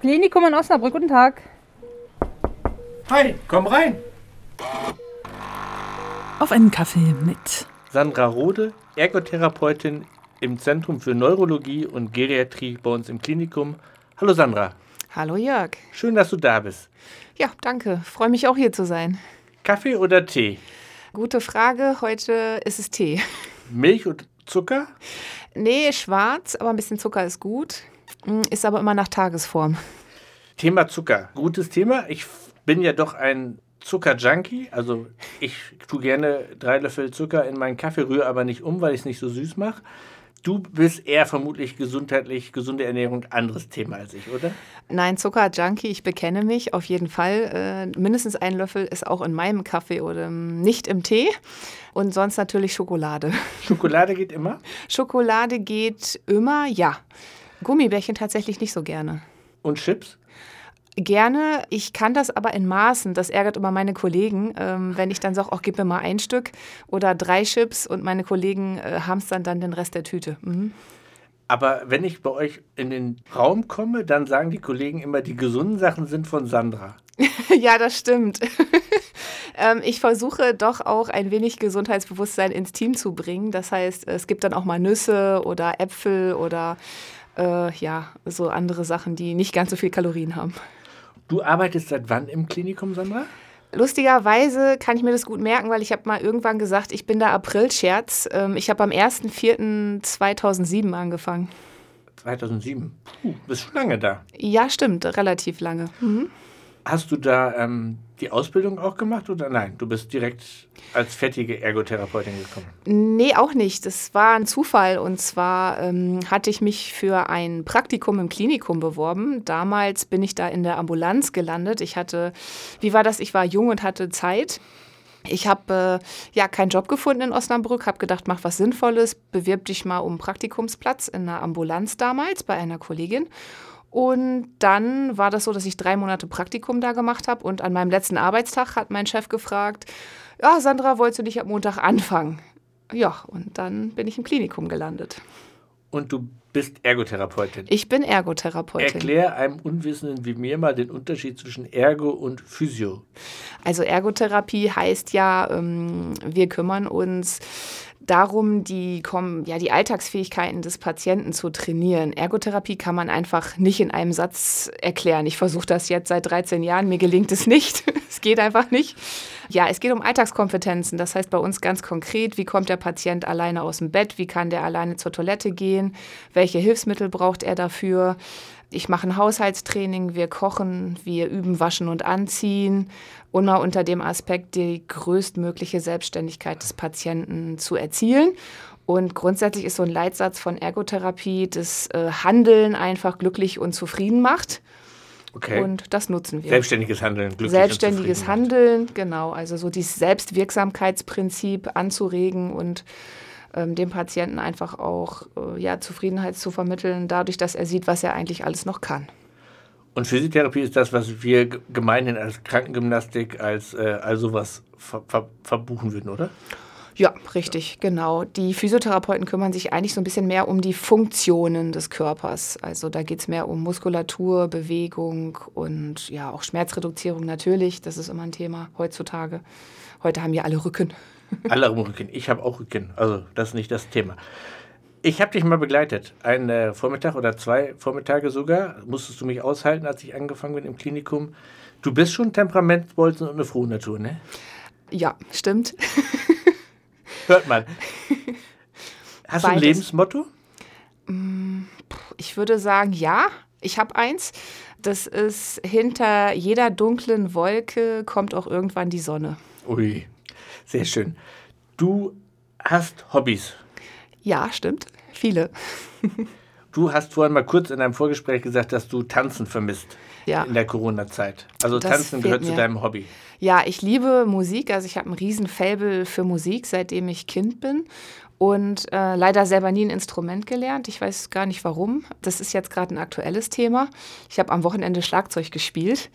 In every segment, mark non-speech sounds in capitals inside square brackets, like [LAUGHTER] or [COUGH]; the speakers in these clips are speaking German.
Klinikum in Osnabrück, guten Tag. Hi, komm rein. Auf einen Kaffee mit Sandra Rode, Ergotherapeutin im Zentrum für Neurologie und Geriatrie bei uns im Klinikum. Hallo Sandra. Hallo Jörg. Schön, dass du da bist. Ja, danke. Freue mich auch hier zu sein. Kaffee oder Tee? Gute Frage. Heute ist es Tee. Milch und Zucker? Nee, schwarz, aber ein bisschen Zucker ist gut. Mm, ist aber immer nach Tagesform. Thema Zucker. Gutes Thema. Ich bin ja doch ein Zucker-Junkie. Also ich tue gerne drei Löffel Zucker in meinen Kaffee, rühre aber nicht um, weil ich es nicht so süß mache. Du bist eher vermutlich gesundheitlich, gesunde Ernährung, anderes Thema als ich, oder? Nein, Zucker-Junkie, ich bekenne mich auf jeden Fall. Äh, mindestens ein Löffel ist auch in meinem Kaffee oder nicht im Tee. Und sonst natürlich Schokolade. Schokolade geht immer? Schokolade geht immer, ja. Gummibärchen tatsächlich nicht so gerne. Und Chips? Gerne. Ich kann das aber in Maßen. Das ärgert immer meine Kollegen, ähm, wenn ich dann sage, auch gib mir mal ein Stück oder drei Chips und meine Kollegen äh, hamstern dann den Rest der Tüte. Mhm. Aber wenn ich bei euch in den Raum komme, dann sagen die Kollegen immer, die gesunden Sachen sind von Sandra. [LAUGHS] ja, das stimmt. [LAUGHS] ähm, ich versuche doch auch ein wenig Gesundheitsbewusstsein ins Team zu bringen. Das heißt, es gibt dann auch mal Nüsse oder Äpfel oder äh, ja, so andere Sachen, die nicht ganz so viel Kalorien haben. Du arbeitest seit wann im Klinikum, Sandra? Lustigerweise kann ich mir das gut merken, weil ich habe mal irgendwann gesagt, ich bin der April-Scherz. Ähm, ich habe am 1.4.2007 angefangen. 2007? Puh, bist schon lange da. Ja, stimmt, relativ lange. Mhm. Hast du da ähm, die Ausbildung auch gemacht oder nein? Du bist direkt als fertige Ergotherapeutin gekommen? Nee, auch nicht. Das war ein Zufall. Und zwar ähm, hatte ich mich für ein Praktikum im Klinikum beworben. Damals bin ich da in der Ambulanz gelandet. Ich hatte, wie war das? Ich war jung und hatte Zeit. Ich habe äh, ja keinen Job gefunden in Osnabrück, habe gedacht, mach was Sinnvolles, bewirb dich mal um Praktikumsplatz in einer Ambulanz damals bei einer Kollegin. Und dann war das so, dass ich drei Monate Praktikum da gemacht habe. Und an meinem letzten Arbeitstag hat mein Chef gefragt, ja, Sandra, wolltest du nicht am Montag anfangen? Ja, und dann bin ich im Klinikum gelandet. Und du bist Ergotherapeutin. Ich bin Ergotherapeutin. Erklär einem Unwissenden wie mir mal den Unterschied zwischen Ergo und Physio. Also Ergotherapie heißt ja, ähm, wir kümmern uns darum, die, ja, die Alltagsfähigkeiten des Patienten zu trainieren. Ergotherapie kann man einfach nicht in einem Satz erklären. Ich versuche das jetzt seit 13 Jahren, mir gelingt es nicht. [LAUGHS] es geht einfach nicht. Ja, es geht um Alltagskompetenzen. Das heißt bei uns ganz konkret, wie kommt der Patient alleine aus dem Bett, wie kann der alleine zur Toilette gehen, welche Hilfsmittel braucht er dafür. Ich mache ein Haushaltstraining, wir kochen, wir üben Waschen und Anziehen, immer unter dem Aspekt, die größtmögliche Selbstständigkeit des Patienten zu erzielen. Und grundsätzlich ist so ein Leitsatz von Ergotherapie, das äh, Handeln einfach glücklich und zufrieden macht. Okay. Und das nutzen wir. Selbstständiges Handeln, glücklich Selbstständiges Handeln, genau. Also so dieses Selbstwirksamkeitsprinzip anzuregen und ähm, dem Patienten einfach auch äh, ja, Zufriedenheit zu vermitteln, dadurch, dass er sieht, was er eigentlich alles noch kann. Und Physiotherapie ist das, was wir gemeinhin als Krankengymnastik, als äh, all sowas ver ver verbuchen würden, oder? Ja, richtig, genau. Die Physiotherapeuten kümmern sich eigentlich so ein bisschen mehr um die Funktionen des Körpers. Also da geht es mehr um Muskulatur, Bewegung und ja auch Schmerzreduzierung natürlich. Das ist immer ein Thema heutzutage. Heute haben ja alle Rücken. Alle haben Rücken. Ich habe auch Rücken. Also das ist nicht das Thema. Ich habe dich mal begleitet. Einen äh, Vormittag oder zwei Vormittage sogar. Musstest du mich aushalten, als ich angefangen bin im Klinikum. Du bist schon Temperamentsbolzen und eine frohe Natur, ne? Ja, stimmt. Hört man. [LAUGHS] Hast Beides. du ein Lebensmotto? Mm, ich würde sagen, ja. Ich habe eins. Das ist, hinter jeder dunklen Wolke kommt auch irgendwann die Sonne. Ui, sehr schön. Du hast Hobbys. Ja, stimmt. Viele. du hast vorhin mal kurz in einem Vorgespräch gesagt, dass du Tanzen vermisst ja. in der Corona-Zeit. Also das Tanzen gehört mir. zu deinem Hobby. Ja, ich liebe Musik. Also ich habe ein riesen Fable für Musik, seitdem ich Kind bin. Und äh, leider selber nie ein Instrument gelernt. Ich weiß gar nicht warum. Das ist jetzt gerade ein aktuelles Thema. Ich habe am Wochenende Schlagzeug gespielt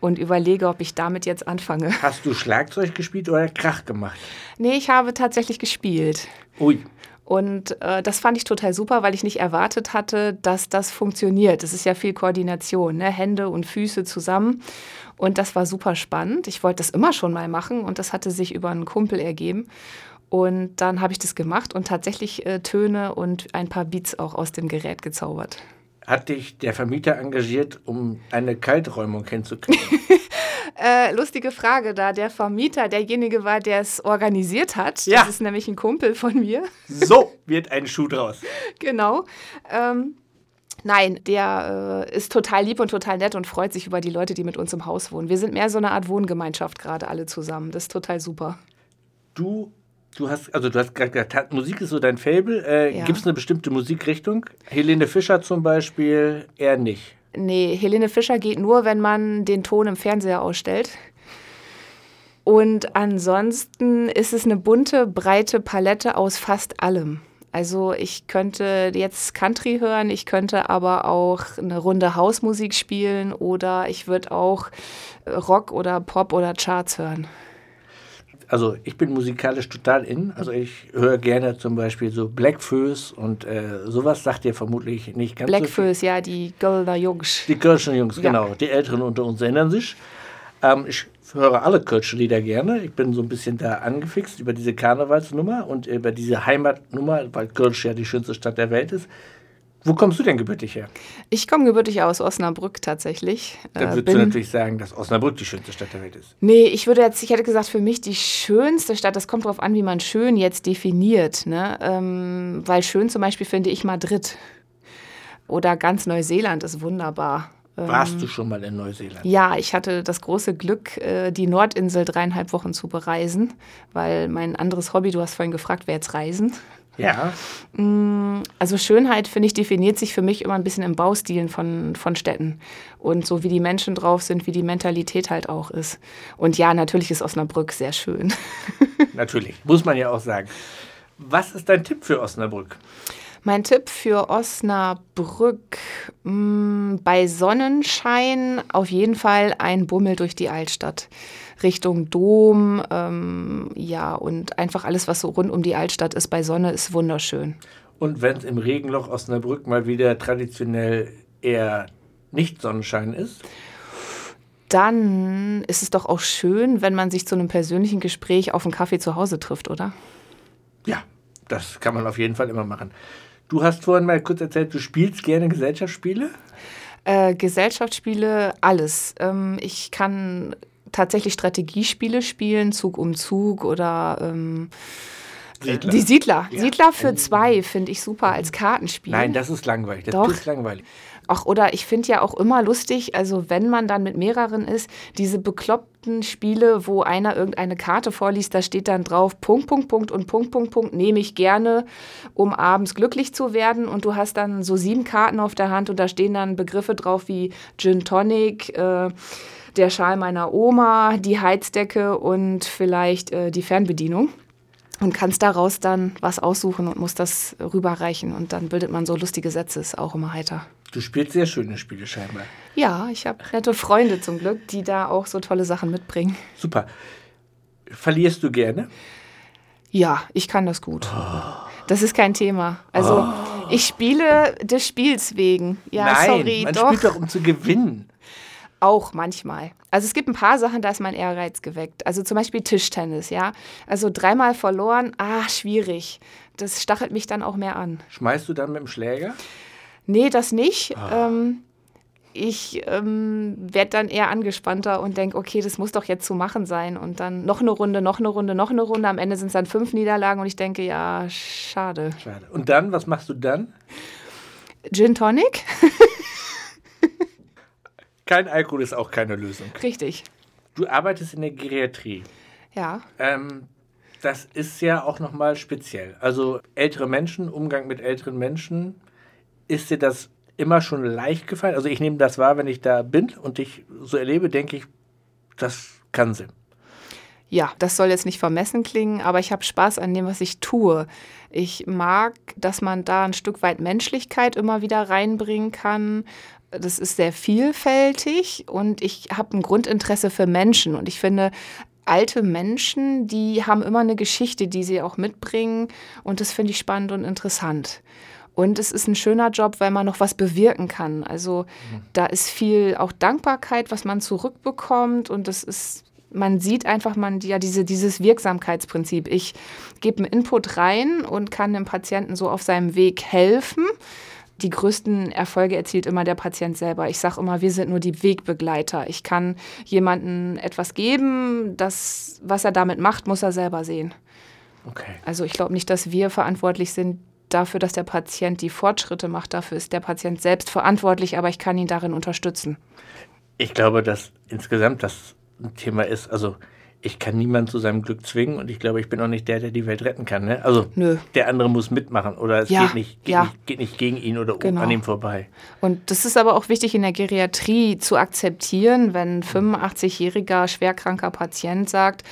und überlege, ob ich damit jetzt anfange. Hast du Schlagzeug gespielt oder Krach gemacht? Nee, ich habe tatsächlich gespielt. Ui. Und äh, das fand ich total super, weil ich nicht erwartet hatte, dass das funktioniert. Das ist ja viel Koordination, ne? Hände und Füße zusammen. Und das war super spannend. Ich wollte das immer schon mal machen und das hatte sich über einen Kumpel ergeben. Und dann habe ich das gemacht und tatsächlich äh, Töne und ein paar Beats auch aus dem Gerät gezaubert. Hat dich der Vermieter engagiert, um eine Kalträumung hinzukriegen? [LAUGHS] äh, lustige Frage, da der Vermieter derjenige war, der es organisiert hat. Ja. Das ist nämlich ein Kumpel von mir. so wird ein Schuh draus. [LAUGHS] genau. Ähm, Nein, der äh, ist total lieb und total nett und freut sich über die Leute, die mit uns im Haus wohnen. Wir sind mehr so eine Art Wohngemeinschaft gerade alle zusammen. Das ist total super. Du, du hast, also du hast gerade gesagt, Musik ist so dein Fable. Äh, Ja. Gibt es eine bestimmte Musikrichtung? Helene Fischer zum Beispiel eher nicht. Nee, Helene Fischer geht nur, wenn man den Ton im Fernseher ausstellt. Und ansonsten ist es eine bunte, breite Palette aus fast allem. Also ich könnte jetzt Country hören, ich könnte aber auch eine Runde Hausmusik spielen oder ich würde auch Rock oder Pop oder Charts hören. Also ich bin musikalisch total in. Also ich höre gerne zum Beispiel so Blackfoes und äh, sowas sagt dir vermutlich nicht ganz so. Blackfoes, ja, die Golder Jungs. Die Kölschen Jungs, Ja. genau. Die Älteren unter uns erinnern sich. Ähm, ich höre alle Kölsche Lieder gerne. Ich bin so ein bisschen da angefixt über diese Karnevalsnummer und über diese Heimatnummer, weil Kölsch ja die schönste Stadt der Welt ist. Wo kommst du denn gebürtig her? Ich komme gebürtig aus Osnabrück tatsächlich. Dann Äh, würdest du natürlich sagen, dass Osnabrück die schönste Stadt der Welt ist. Nee, ich würde jetzt, ich hätte gesagt, für mich die schönste Stadt, das kommt darauf an, wie man schön jetzt definiert. Ne? Ähm, weil schön zum Beispiel finde ich Madrid. Oder ganz Neuseeland ist wunderbar. Ähm, Warst du schon mal in Neuseeland? ja, ich hatte das große Glück, äh, die Nordinsel dreieinhalb Wochen zu bereisen, weil mein anderes Hobby, du hast vorhin gefragt, wäre jetzt Reisen. Ja. Also Schönheit, finde ich, definiert sich für mich immer ein bisschen im Baustilen von, von Städten. Und so wie die Menschen drauf sind, wie die Mentalität halt auch ist. Und ja, natürlich ist Osnabrück sehr schön. [LAUGHS] Natürlich. Muss man ja auch sagen. Was ist dein Tipp für Osnabrück? Mein Tipp für Osnabrück, mh, bei Sonnenschein auf jeden Fall ein Bummel durch die Altstadt. Richtung Dom, ähm, ja, und einfach alles, was so rund um die Altstadt ist bei Sonne, ist wunderschön. Und wenn es im Regenloch Osnabrück mal wieder traditionell eher nicht Sonnenschein ist? Dann ist es doch auch schön, wenn man sich zu einem persönlichen Gespräch auf einen Kaffee zu Hause trifft, oder? Ja, das kann man auf jeden Fall immer machen. Du hast vorhin mal kurz erzählt, du spielst gerne Gesellschaftsspiele? Äh, Gesellschaftsspiele, alles. Ähm, ich kann tatsächlich Strategiespiele spielen, Zug um Zug oder ähm, Siedler. die Siedler. Ja. Siedler für zwei finde ich super als Kartenspiel. Nein, das ist langweilig. Das Doch. ist langweilig. Ach, oder ich finde ja auch immer lustig, also wenn man dann mit mehreren ist, diese bekloppten Spiele, wo einer irgendeine Karte vorliest, da steht dann drauf Punkt, Punkt, Punkt und Punkt, Punkt, Punkt, nehme ich gerne, um abends glücklich zu werden. Und du hast dann so sieben Karten auf der Hand und da stehen dann Begriffe drauf wie Gin Tonic, äh, der Schal meiner Oma, die Heizdecke und vielleicht äh, die Fernbedienung. Und kannst daraus dann was aussuchen und musst das rüberreichen. Und dann bildet man so lustige Sätze, ist auch immer heiter. Du spielst sehr schöne Spiele scheinbar. Ja, ich habe nette Freunde zum Glück, die da auch so tolle Sachen mitbringen. Super. Verlierst du gerne? Ja, ich kann das gut. Das ist kein Thema. Also ich spiele des Spiels wegen. Ja, Nein, sorry, man doch. spielt doch, um zu gewinnen. Auch manchmal. Also es gibt ein paar Sachen, da ist mein Ehrgeiz geweckt. Also zum Beispiel Tischtennis, ja. Also dreimal verloren, ah, schwierig. Das stachelt mich dann auch mehr an. Schmeißt du dann mit dem Schläger? Nee, das nicht. Ähm, ich ähm, werde dann eher angespannter und denke, okay, das muss doch jetzt zu machen sein. Und dann noch eine Runde, noch eine Runde, noch eine Runde. Am Ende sind es dann fünf Niederlagen und ich denke, ja, schade. Schade. Und dann, was machst du dann? Gin Tonic? [LAUGHS] Kein Alkohol ist auch keine Lösung. Richtig. Du arbeitest in der Geriatrie. Ja. Ähm, das ist ja auch nochmal speziell. Also ältere Menschen, Umgang mit älteren Menschen, ist dir das immer schon leicht gefallen? Also ich nehme das wahr, wenn ich da bin und dich so erlebe, denke ich, das kann sie. Ja, das soll jetzt nicht vermessen klingen, aber ich habe Spaß an dem, was ich tue. Ich mag, dass man da ein Stück weit Menschlichkeit immer wieder reinbringen kann. Das ist sehr vielfältig und ich habe ein Grundinteresse für Menschen und ich finde, alte Menschen, die haben immer eine Geschichte, die sie auch mitbringen. Und das finde ich spannend und interessant. Und es ist ein schöner Job, weil man noch was bewirken kann. Also mhm. da ist viel auch Dankbarkeit, was man zurückbekommt. Und das ist, man sieht einfach, man ja diese, dieses Wirksamkeitsprinzip. Ich gebe einen Input rein und kann dem Patienten so auf seinem Weg helfen die größten Erfolge erzielt immer der Patient selber. Ich sage immer, wir sind nur die Wegbegleiter. Ich kann jemandem etwas geben, das, was er damit macht, muss er selber sehen. Okay. Also ich glaube nicht, dass wir verantwortlich sind dafür, dass der Patient die Fortschritte macht. Dafür ist der Patient selbst verantwortlich, aber ich kann ihn darin unterstützen. Ich glaube, dass insgesamt das ein Thema ist, also ich kann niemanden zu seinem Glück zwingen und ich glaube, ich bin auch nicht der, der die Welt retten kann. Ne? Also Nö. der andere muss mitmachen oder es ja, geht, nicht, geht, ja. nicht, geht nicht gegen ihn oder genau. an ihm vorbei. Und das ist aber auch wichtig in der Geriatrie zu akzeptieren, wenn ein 85-jähriger schwerkranker Patient sagt,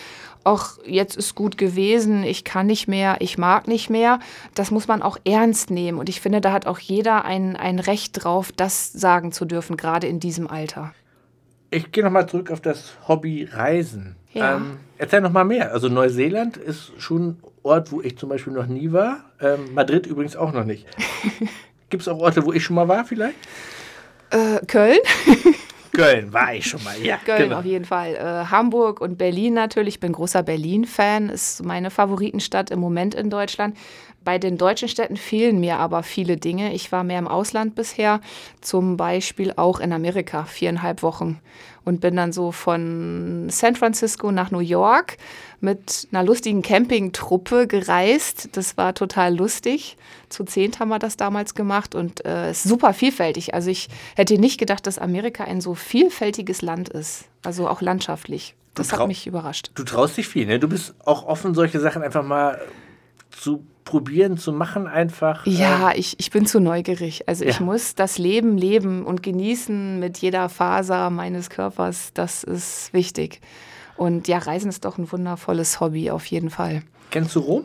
ach, jetzt ist gut gewesen, ich kann nicht mehr, ich mag nicht mehr. Das muss man auch ernst nehmen. Und ich finde, da hat auch jeder ein, ein Recht drauf, das sagen zu dürfen, gerade in diesem Alter. Ich gehe nochmal zurück auf das Hobby Reisen. Ja. Ähm, erzähl noch mal mehr. Also Neuseeland ist schon ein Ort, wo ich zum Beispiel noch nie war. Ähm, Madrid übrigens auch noch nicht. [LAUGHS] Gibt es auch Orte, wo ich schon mal war vielleicht? Äh, Köln. [LAUGHS] Köln war ich schon mal, ja. [LAUGHS] Köln genau. auf jeden Fall. Äh, Hamburg und Berlin natürlich. Ich bin großer Berlin-Fan. Ist meine Favoritenstadt im Moment in Deutschland. Bei den deutschen Städten fehlen mir aber viele Dinge. Ich war mehr im Ausland bisher, zum Beispiel auch in Amerika, viereinhalb Wochen. Und bin dann so von San Francisco nach New York mit einer lustigen Campingtruppe gereist. Das war total lustig. Zu zehnt haben wir das damals gemacht und äh, ist super vielfältig. Also ich hätte nicht gedacht, dass Amerika ein so vielfältiges Land ist. Also auch landschaftlich. Das hat mich überrascht. Du traust dich viel, ne? Du bist auch offen, solche Sachen einfach mal zu probieren, zu machen einfach? Ja, äh, ich, ich bin zu neugierig. Also ja. ich muss das Leben leben und genießen mit jeder Faser meines Körpers. Das ist wichtig. Und ja, Reisen ist doch ein wundervolles Hobby auf jeden Fall. Kennst du Rom?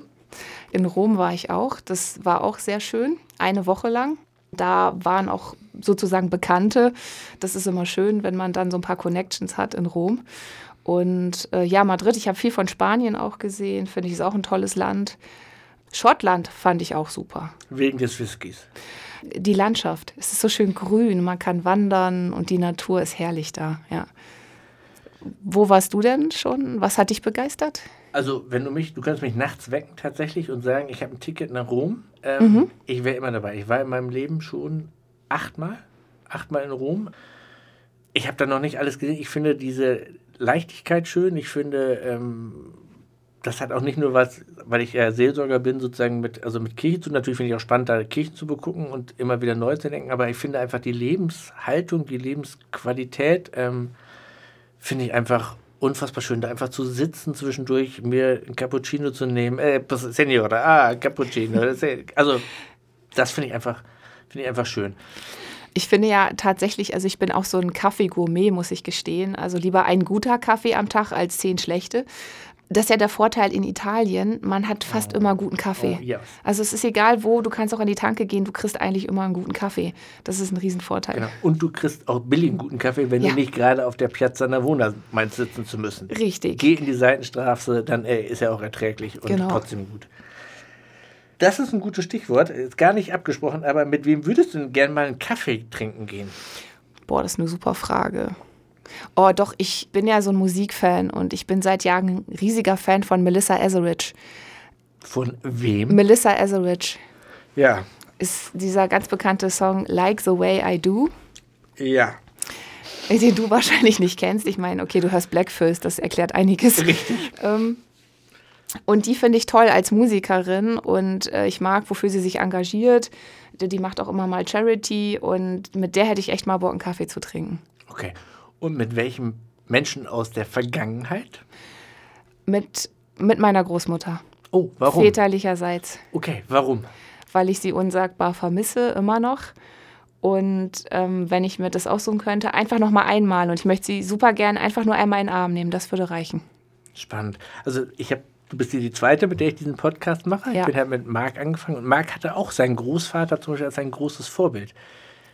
In Rom war ich auch. Das war auch sehr schön. Eine Woche lang. Da waren auch sozusagen Bekannte. Das ist immer schön, wenn man dann so ein paar Connections hat in Rom. Und äh, ja, Madrid, ich habe viel von Spanien auch gesehen. Finde ich, ist auch ein tolles Land. Schottland fand ich auch super. Wegen des Whiskys. Die Landschaft. Es ist so schön grün, man kann wandern und die Natur ist herrlich da, ja. Wo warst du denn schon? Was hat dich begeistert? Also, wenn du mich, du kannst mich nachts wecken tatsächlich und sagen, ich habe ein Ticket nach Rom. Ähm, mhm. Ich wäre immer dabei. Ich war in meinem Leben schon achtmal, achtmal in Rom. Ich habe da noch nicht alles gesehen. Ich finde diese Leichtigkeit schön. Ich finde ähm, das hat auch nicht nur was, weil ich ja Seelsorger bin, sozusagen mit, also mit Kirche zu tun. Natürlich finde ich auch spannend, da Kirchen zu begucken und immer wieder neu zu denken. Aber ich finde einfach die Lebenshaltung, die Lebensqualität, ähm, finde ich einfach unfassbar schön, da einfach zu sitzen zwischendurch, mir ein Cappuccino zu nehmen. Äh, Senora, ah, Cappuccino. also, das finde ich einfach, finde ich einfach schön. Ich finde ja tatsächlich, also ich bin auch so ein Kaffee-Gourmet, muss ich gestehen. Also lieber ein guter Kaffee am Tag als zehn schlechte das ist ja der Vorteil in Italien, man hat fast oh. immer guten Kaffee. Oh, yes. Also es ist egal wo, du kannst auch an die Tanke gehen, du kriegst eigentlich immer einen guten Kaffee. Das ist ein Riesenvorteil. Genau. Und du kriegst auch billigen guten Kaffee, wenn ja. du nicht gerade auf der Piazza Navona meinst sitzen zu müssen. Richtig. Geh in die Seitenstraße, dann ey, ist er auch erträglich und genau. trotzdem gut. Das ist ein gutes Stichwort, ist gar nicht abgesprochen, aber mit wem würdest du denn gerne mal einen Kaffee trinken gehen? Boah, das ist eine super Frage. Oh, doch, ich bin ja so ein Musikfan und ich bin seit Jahren ein riesiger Fan von Melissa Etheridge. Von wem? Melissa Etheridge. Ja. Ist dieser ganz bekannte Song Like the Way I Do. Ja. Den du [LAUGHS] wahrscheinlich nicht kennst. Ich meine, okay, du hörst Blackfist, das erklärt einiges. Richtig. [LAUGHS] Ähm, und die finde ich toll als Musikerin und äh, ich mag, wofür sie sich engagiert. Die, die macht auch immer mal Charity und mit der hätte ich echt mal Bock, einen Kaffee zu trinken. Okay. Und mit welchem Menschen aus der Vergangenheit? Mit, mit meiner Großmutter. Oh, warum? Väterlicherseits. Okay, warum? Weil ich sie unsagbar vermisse, immer noch. Und ähm, wenn ich mir das aussuchen könnte, einfach noch mal einmal. Und ich möchte sie super gern einfach nur einmal in den Arm nehmen. Das würde reichen. Spannend. Also ich habe, du bist hier die zweite, mit der ich diesen Podcast mache. Ja. Ich bin halt mit Marc angefangen und Marc hatte auch seinen Großvater zum Beispiel als sein großes Vorbild. Das,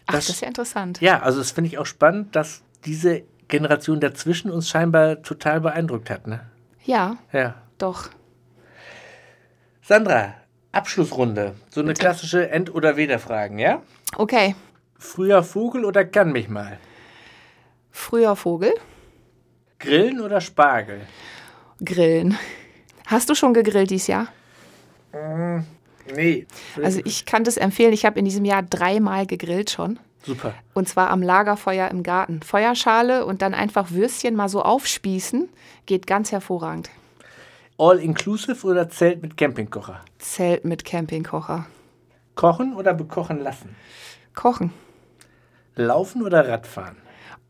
Ach, das ist ja interessant. Ja, also das finde ich auch spannend, dass diese Generation dazwischen uns scheinbar total beeindruckt hat. Ne? Ja, Ja. doch. Sandra, Abschlussrunde. So eine klassische End- oder Weder-Fragen, ja? Okay. Früher Vogel oder kann mich mal? Früher Vogel, Grillen oder Spargel? grillen. Hast du schon gegrillt dieses Jahr? Nee. Also ich kann das empfehlen. Ich habe in diesem Jahr dreimal gegrillt schon. Super. Und zwar am Lagerfeuer im Garten. Feuerschale und dann einfach Würstchen mal so aufspießen. Geht ganz hervorragend. All-inclusive oder Zelt mit Campingkocher? Zelt mit Campingkocher. Kochen oder bekochen lassen? Kochen. Laufen oder Radfahren?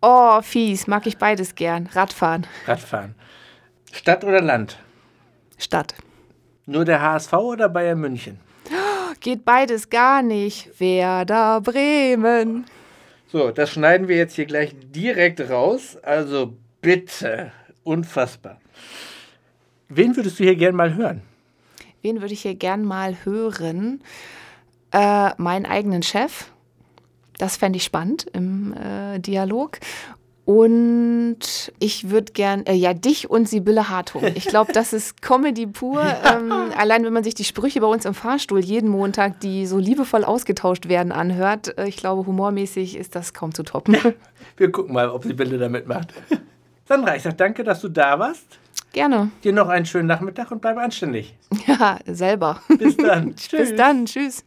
Oh, fies. Mag ich beides gern. Radfahren. Radfahren. Stadt oder Land? Stadt. Nur der HSV oder Bayern München? Geht beides gar nicht. Werder Bremen. So, das schneiden wir jetzt hier gleich direkt raus. Also bitte. Unfassbar. Wen würdest du hier gern mal hören? Wen würde ich hier gern mal hören? Äh, meinen eigenen Chef. Das fände ich spannend im äh, Dialog. Und ich würde gern, äh, ja, dich und Sibylle Hartung. Ich glaube, das ist Comedy pur. [LAUGHS] Ähm, allein wenn man sich die Sprüche bei uns im Fahrstuhl jeden Montag, die so liebevoll ausgetauscht werden, anhört, äh, ich glaube, humormäßig ist das kaum zu toppen. Wir gucken mal, ob Sibylle da mitmacht. [LAUGHS] Sandra, ich sag danke, dass du da warst. Gerne. Dir noch einen schönen Nachmittag und bleib anständig. Ja, selber. Bis dann. [LAUGHS] Bis dann. Tschüss.